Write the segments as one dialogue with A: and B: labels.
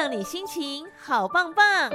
A: 让你心情好棒棒。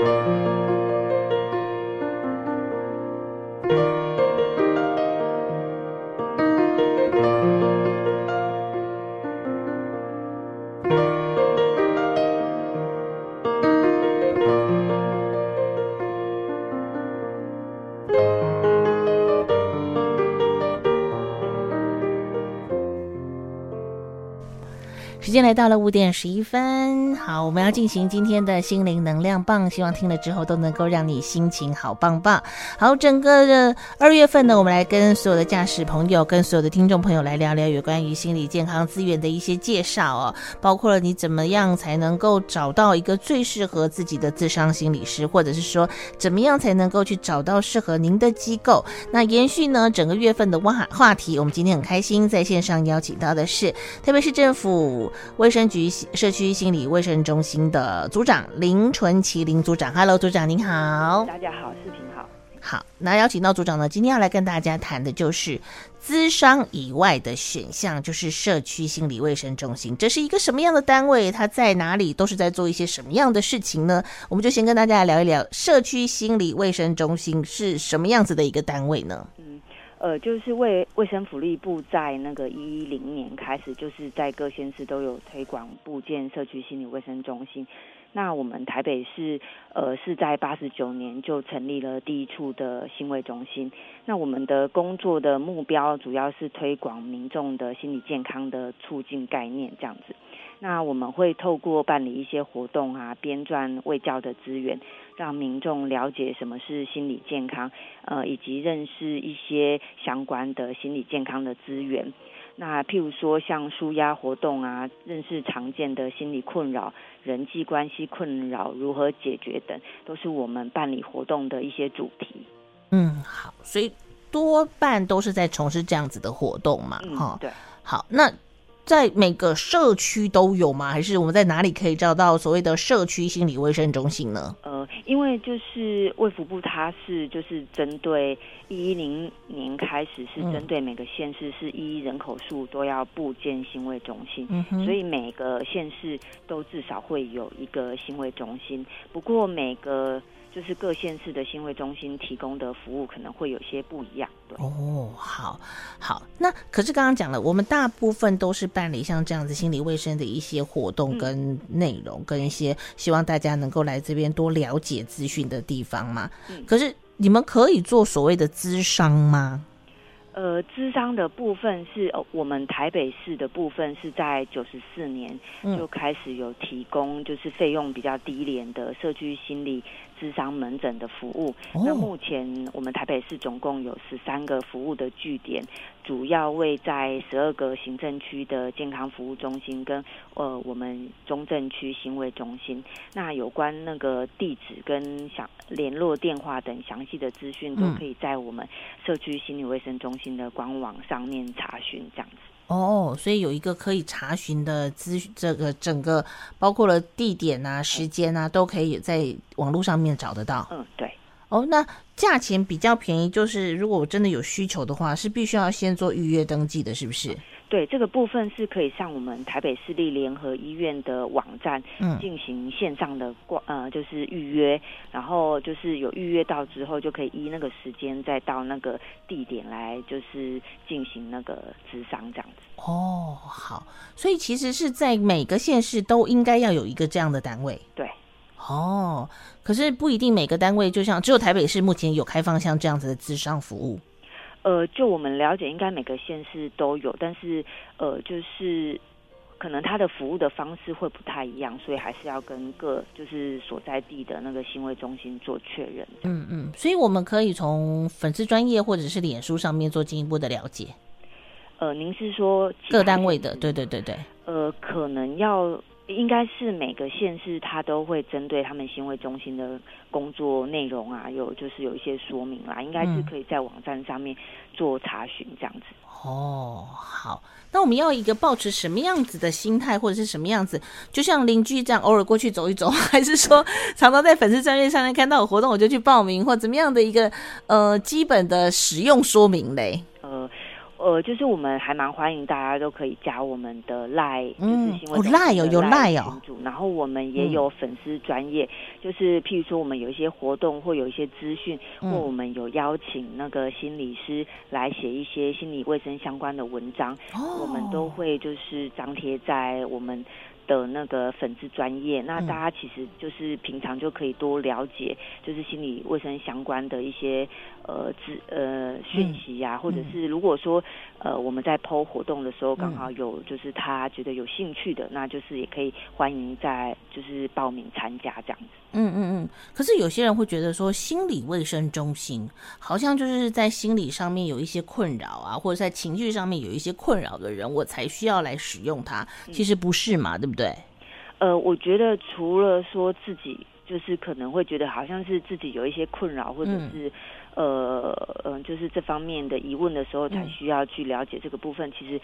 A: 时间来到了五点十一分，好，我们要进行今天的心灵能量棒，希望听了之后都能够让你心情好棒棒。好，整个的二月份呢，我们来跟所有的驾驶朋友、跟所有的听众朋友来聊聊有关于心理健康资源的一些介绍哦，包括了你怎么样才能够找到一个最适合自己的智商心理师，或者是说怎么样才能够去找到适合您的机构。那延续呢整个月份的话话题，我们今天很开心在线上邀请到的是特别是政府。卫生局社区心理卫生中心的组长林纯麒林组长，Hello，组长您好，
B: 大家好，视频好，
A: 好，那邀请到组长呢，今天要来跟大家谈的就是咨商以外的选项，就是社区心理卫生中心，这是一个什么样的单位？它在哪里？都是在做一些什么样的事情呢？我们就先跟大家来聊一聊社区心理卫生中心是什么样子的一个单位呢？
B: 呃，就是卫卫生福利部在那个一零年开始，就是在各县市都有推广布建社区心理卫生中心。那我们台北市，呃，是在八十九年就成立了第一处的心卫中心。那我们的工作的目标主要是推广民众的心理健康的促进概念，这样子。那我们会透过办理一些活动啊，编撰卫教的资源，让民众了解什么是心理健康，呃，以及认识一些相关的心理健康的资源。那譬如说像舒压活动啊，认识常见的心理困扰、人际关系困扰如何解决等，都是我们办理活动的一些主题。
A: 嗯，好，所以多半都是在从事这样子的活动嘛，哈、
B: 嗯，对，
A: 好，那。在每个社区都有吗？还是我们在哪里可以找到所谓的社区心理卫生中心呢？
B: 呃，因为就是卫福部，它是就是针对一一零年开始是针对每个县市是一人口数都要布建心卫中心，所以每个县市都至少会有一个心卫中心。不过每个就是各县市的心卫中心提供的服务可能会有些不一样。对
A: 哦，好，好，那可是刚刚讲了，我们大部分都是办理像这样子心理卫生的一些活动跟内容，嗯、跟一些希望大家能够来这边多了解资讯的地方嘛。嗯、可是你们可以做所谓的咨商吗？
B: 呃，咨商的部分是，呃，我们台北市的部分是在九十四年就开始有提供，就是费用比较低廉的社区心理咨商门诊的服务。哦、那目前我们台北市总共有十三个服务的据点，主要位在十二个行政区的健康服务中心跟呃我们中正区行为中心。那有关那个地址跟详联络电话等详细的资讯，都可以在我们社区心理卫生中心的官网上面查询，这样子。
A: 哦，所以有一个可以查询的资，这个整个包括了地点啊、时间啊，都可以在网络上面找得到。
B: 嗯，对。
A: 哦，那价钱比较便宜，就是如果我真的有需求的话，是必须要先做预约登记的，是不是？
B: 对，这个部分是可以上我们台北市立联合医院的网站，进行线上的挂、嗯、呃，就是预约，然后就是有预约到之后，就可以依那个时间再到那个地点来，就是进行那个咨商这样子。
A: 哦，好，所以其实是在每个县市都应该要有一个这样的单位。
B: 对，
A: 哦，可是不一定每个单位，就像只有台北市目前有开放像这样子的咨商服务。
B: 呃，就我们了解，应该每个县市都有，但是呃，就是可能他的服务的方式会不太一样，所以还是要跟各就是所在地的那个行为中心做确认。
A: 嗯嗯，所以我们可以从粉丝专业或者是脸书上面做进一步的了解。
B: 呃，您是说
A: 各单位的？对对对对。
B: 呃，可能要。应该是每个县市，他都会针对他们行为中心的工作内容啊，有就是有一些说明啦，应该是可以在网站上面做查询这样子。
A: 哦，好，那我们要一个抱持什么样子的心态，或者是什么样子？就像邻居这样，偶尔过去走一走，还是说常常在粉丝专页上面看到有活动，我就去报名，或怎么样的一个呃基本的使用说明嘞？
B: 就是我们还蛮欢迎大家都可以加我们的赖，
A: 嗯，
B: 就是新闻
A: 赖有有赖哦，
B: 然后我们也有粉丝专业，嗯，就是譬如说我们有一些活动或有一些资讯，嗯，或我们有邀请那个心理师来写一些心理卫生相关的文章，哦，我们都会就是张贴在我们。的那个粉丝专业，那大家其实就是平常就可以多了解，就是心理卫生相关的一些呃资呃讯息呀、啊，或者是如果说呃我们在 PO 活动的时候，刚好有就是他觉得有兴趣的，那就是也可以欢迎在就是报名参加这样子。
A: 嗯嗯嗯。可是有些人会觉得说，心理卫生中心好像就是在心理上面有一些困扰啊，或者在情绪上面有一些困扰的人，我才需要来使用它。其实不是嘛，对不对？对，
B: 呃，我觉得除了说自己就是可能会觉得好像是自己有一些困扰，或者是、嗯、呃嗯、呃，就是这方面的疑问的时候，才需要去了解这个部分。嗯、其实，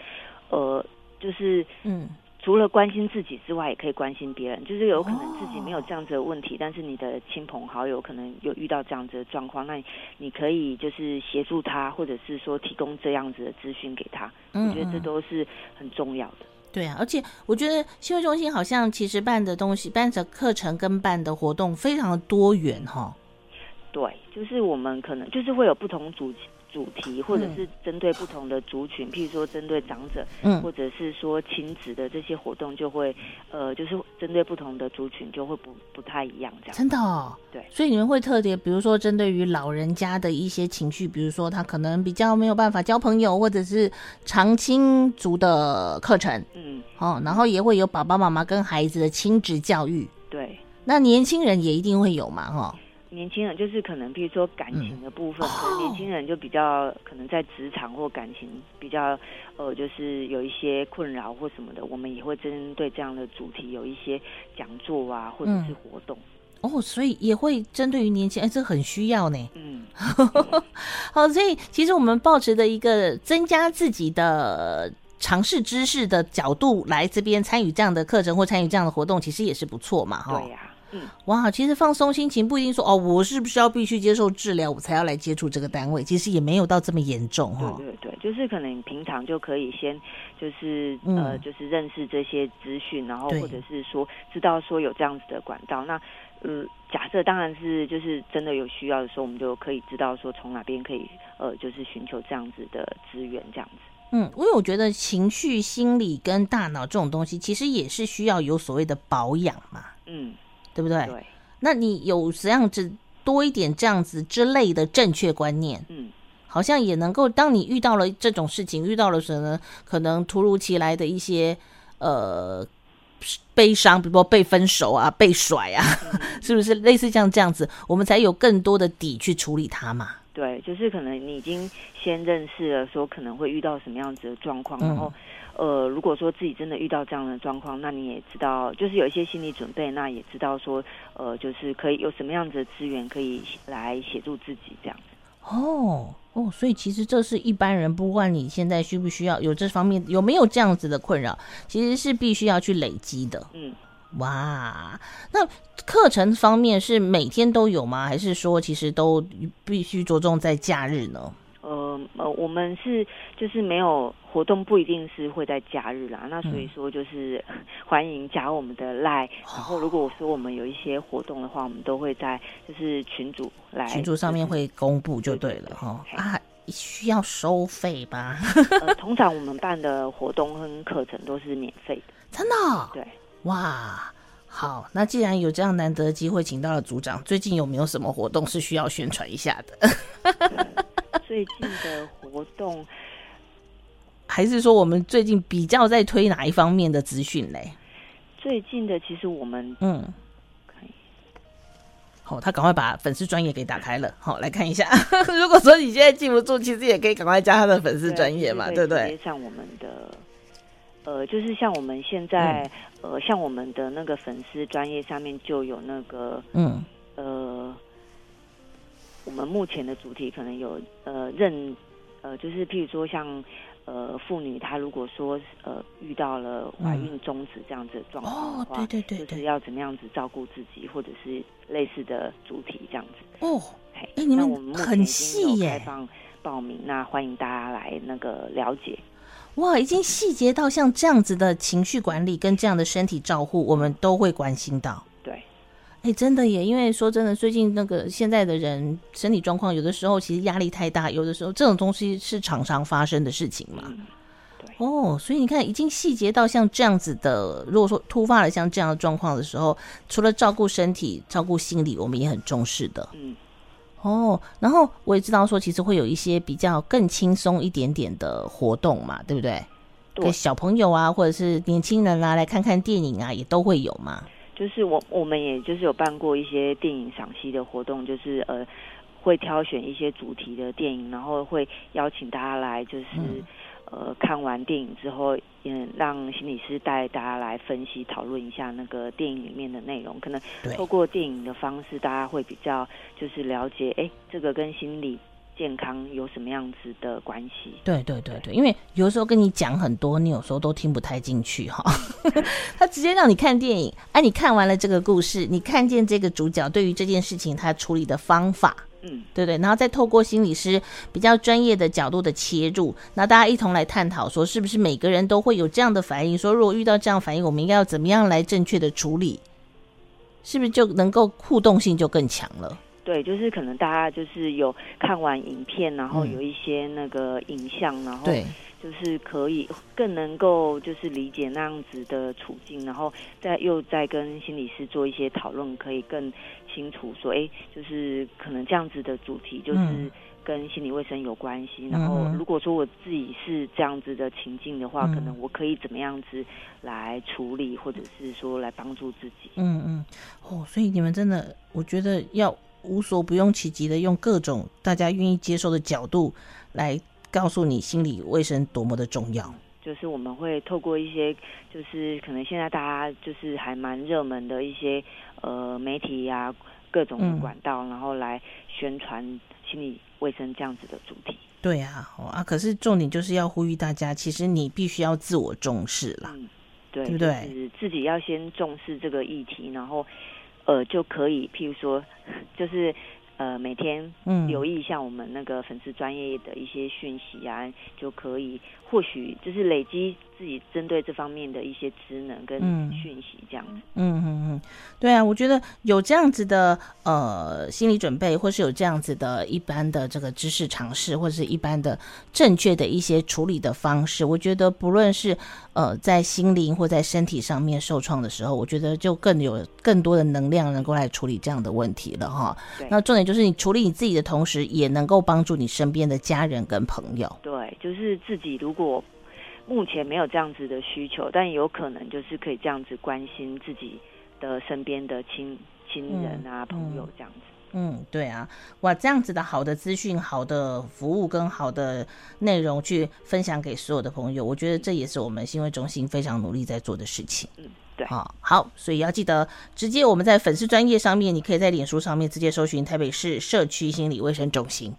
B: 呃，就是嗯，除了关心自己之外，也可以关心别人。就是有可能自己没有这样子的问题，哦、但是你的亲朋好友可能有遇到这样子的状况，那你可以就是协助他，或者是说提供这样子的资讯给他。我觉得这都是很重要的。
A: 对啊，而且我觉得新闻中心好像其实办的东西、办的课程跟办的活动非常的多元哈。
B: 对，就是我们可能就是会有不同主题。主题，或者是针对不同的族群，嗯、譬如说针对长者，嗯，或者是说亲子的这些活动，就会，呃，就是针对不同的族群，就会不不太一样，这样。
A: 真的哦，
B: 对。
A: 所以你们会特别，比如说针对于老人家的一些情绪，比如说他可能比较没有办法交朋友，或者是长青族的课程，嗯，哦，然后也会有爸爸妈妈跟孩子的亲子教育，
B: 对。
A: 那年轻人也一定会有嘛，哈。
B: 年轻人就是可能，比如说感情的部分，嗯、可能年轻人就比较可能在职场或感情比较，呃，就是有一些困扰或什么的，我们也会针对这样的主题有一些讲座啊，或者是活动。
A: 嗯、哦，所以也会针对于年轻人，哎，这很需要呢。
B: 嗯，
A: 好，所以其实我们抱持的一个增加自己的尝试知识的角度来这边参与这样的课程或参与这样的活动，其实也是不错嘛，哈。
B: 对呀、啊。嗯，
A: 哇，其实放松心情不一定说哦，我是不是要必须接受治疗，我才要来接触这个单位？其实也没有到这么严重哈。
B: 对对对，就是可能平常就可以先就是、嗯、呃，就是认识这些资讯，然后或者是说知道说有这样子的管道。那呃，假设当然是就是真的有需要的时候，我们就可以知道说从哪边可以呃，就是寻求这样子的资源这样子。
A: 嗯，因为我觉得情绪、心理跟大脑这种东西，其实也是需要有所谓的保养嘛。嗯。对不对？
B: 对，
A: 那你有这样子多一点这样子之类的正确观念，嗯，好像也能够，当你遇到了这种事情，遇到了什么可能突如其来的一些呃悲伤，比如说被分手啊、被甩啊，嗯、是不是类似像这样子，我们才有更多的底去处理它嘛？
B: 对，就是可能你已经先认识了，说可能会遇到什么样子的状况，嗯、然后。呃，如果说自己真的遇到这样的状况，那你也知道，就是有一些心理准备，那也知道说，呃，就是可以有什么样子的资源可以来协助自己这样。
A: 哦哦，所以其实这是一般人，不管你现在需不需要有这方面有没有这样子的困扰，其实是必须要去累积的。嗯，哇，那课程方面是每天都有吗？还是说其实都必须着重在假日呢？
B: 呃。呃呃，我们是就是没有活动，不一定是会在假日啦。那所以说就是欢迎加我们的 LINE，然后如果我说我们有一些活动的话，我们都会在就是群组来
A: 群组上面会公布就对了哈啊。需要收费吧？
B: 呃，通常我们办的活动跟课程都是免费的，
A: 真的哦？
B: 对，
A: 哇，好，那既然有这样难得的机会，请到了组长，最近有没有什么活动是需要宣传一下的？
B: 最近的活动，
A: 还是说我们最近比较在推哪一方面的资讯嘞？
B: 最近的其实我们
A: 嗯。哦，他赶快把粉丝专业给打开了，好，来看一下。如果说你现在记不住，其实也可以赶快加他的粉丝专业嘛，对不对？
B: 像我们的，呃，就是像我们现在，嗯、呃，像我们的那个粉丝专业上面就有那个，嗯，呃，我们目前的主题可能有，呃，认，呃，就是譬如说像。呃，妇女她如果说呃遇到了怀孕终止这样子的状况的话，
A: 哦，对对对，
B: 就是要怎么样子照顾自己，或者是类似的主题这样子。
A: 哦，
B: 哎，
A: 欸，你们很细耶，开
B: 放报名，那欢迎大家来那个了解。
A: 哇，已经细节到像这样子的情绪管理跟这样的身体照护，我们都会关心到。哎、欸，真的耶！因为说真的，最近那个现在的人身体状况，有的时候其实压力太大，有的时候这种东西是常常发生的事情嘛。
B: 嗯、对
A: 哦，所以你看，已经细节到像这样子的，如果说突发了像这样的状况的时候，除了照顾身体、照顾心理，我们也很重视的。
B: 嗯。
A: 哦，然后我也知道说，其实会有一些比较更轻松一点点的活动嘛，对不对？对。给小朋友啊，或者是年轻人啊，来看看电影啊，也都会有嘛。
B: 就是我，我们也就是有办过一些电影赏析的活动，就是呃，会挑选一些主题的电影，然后会邀请大家来，就是、嗯、呃，看完电影之后，嗯让心理师带大家来分析讨论一下那个电影里面的内容。可能透过电影的方式，大家会比较就是了解，哎，这个跟心理。健康有什么样子的关系？
A: 对对对对，因为有时候跟你讲很多，你有时候都听不太进去哈。他直接让你看电影，哎、啊，你看完了这个故事，你看见这个主角对于这件事情他处理的方法，
B: 嗯，
A: 对对，然后再透过心理师比较专业的角度的切入，那大家一同来探讨，说是不是每个人都会有这样的反应？说如果遇到这样反应，我们应该要怎么样来正确的处理？是不是就能够互动性就更强了？
B: 对，就是可能大家就是有看完影片，然后有一些那个影像，嗯、然后就是可以更能够就是理解那样子的处境，然后再又再跟心理师做一些讨论，可以更清楚说，哎，就是可能这样子的主题就是跟心理卫生有关系。嗯、然后如果说我自己是这样子的情境的话，嗯、可能我可以怎么样子来处理，或者是说来帮助自己。
A: 嗯嗯，哦，所以你们真的，我觉得要。无所不用其极的用各种大家愿意接受的角度来告诉你心理卫生多么的重要。
B: 就是我们会透过一些，就是可能现在大家就是还蛮热门的一些呃媒体呀、啊，各种管道，嗯、然后来宣传心理卫生这样子的主题。
A: 对啊，啊，可是重点就是要呼吁大家，其实你必须要自我重视啦，
B: 嗯、对，
A: 对不对？
B: 就是自己要先重视这个议题，然后。呃，就可以，譬如说，就是呃，每天留意一下我们那个粉丝专业的一些讯息啊，嗯、就可以，或许就是累积。自己针对这方面的一些职能跟讯息，这样子，
A: 嗯嗯嗯，对啊，我觉得有这样子的呃心理准备，或是有这样子的一般的这个知识尝试，或者是一般的正确的一些处理的方式，我觉得不论是呃在心灵或在身体上面受创的时候，我觉得就更有更多的能量能够来处理这样的问题了哈。那重点就是你处理你自己的同时，也能够帮助你身边的家人跟朋友。
B: 对，就是自己如果。目前没有这样子的需求，但有可能就是可以这样子关心自己的身边的亲亲人啊、嗯、朋友这样子。
A: 嗯，对啊，哇，这样子的好的资讯、好的服务跟好的内容去分享给所有的朋友，我觉得这也是我们新闻中心非常努力在做的事情。
B: 嗯，对。
A: 好，好，所以要记得直接我们在粉丝专页上面，你可以在脸书上面直接搜寻台北市社区心理卫生中心。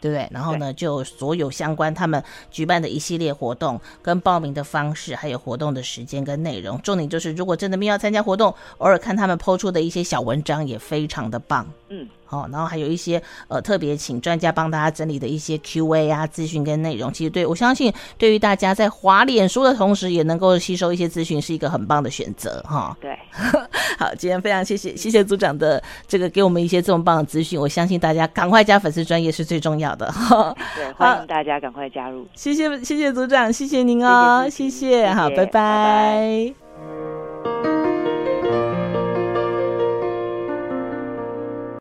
A: 对不对？然后呢，就所有相关他们举办的一系列活动、跟报名的方式，还有活动的时间跟内容。重点就是，如果真的没有要参加活动，偶尔看他们 po 出的一些小文章，也非常的棒。
B: 嗯。
A: 好，然后还有一些呃特别请专家帮大家整理的一些 Q&A 啊资讯跟内容，其实对我相信对于大家在滑脸书的同时，也能够吸收一些资讯，是一个很棒的选择哈。
B: 对，
A: 好，今天非常谢谢谢谢组长的这个给我们一些这么棒的资讯，我相信大家赶快加粉丝专业是最重要的哈。
B: 对，欢迎大家赶快加入。
A: 谢谢谢谢组长，谢谢您哦，谢谢，好，拜拜。拜拜。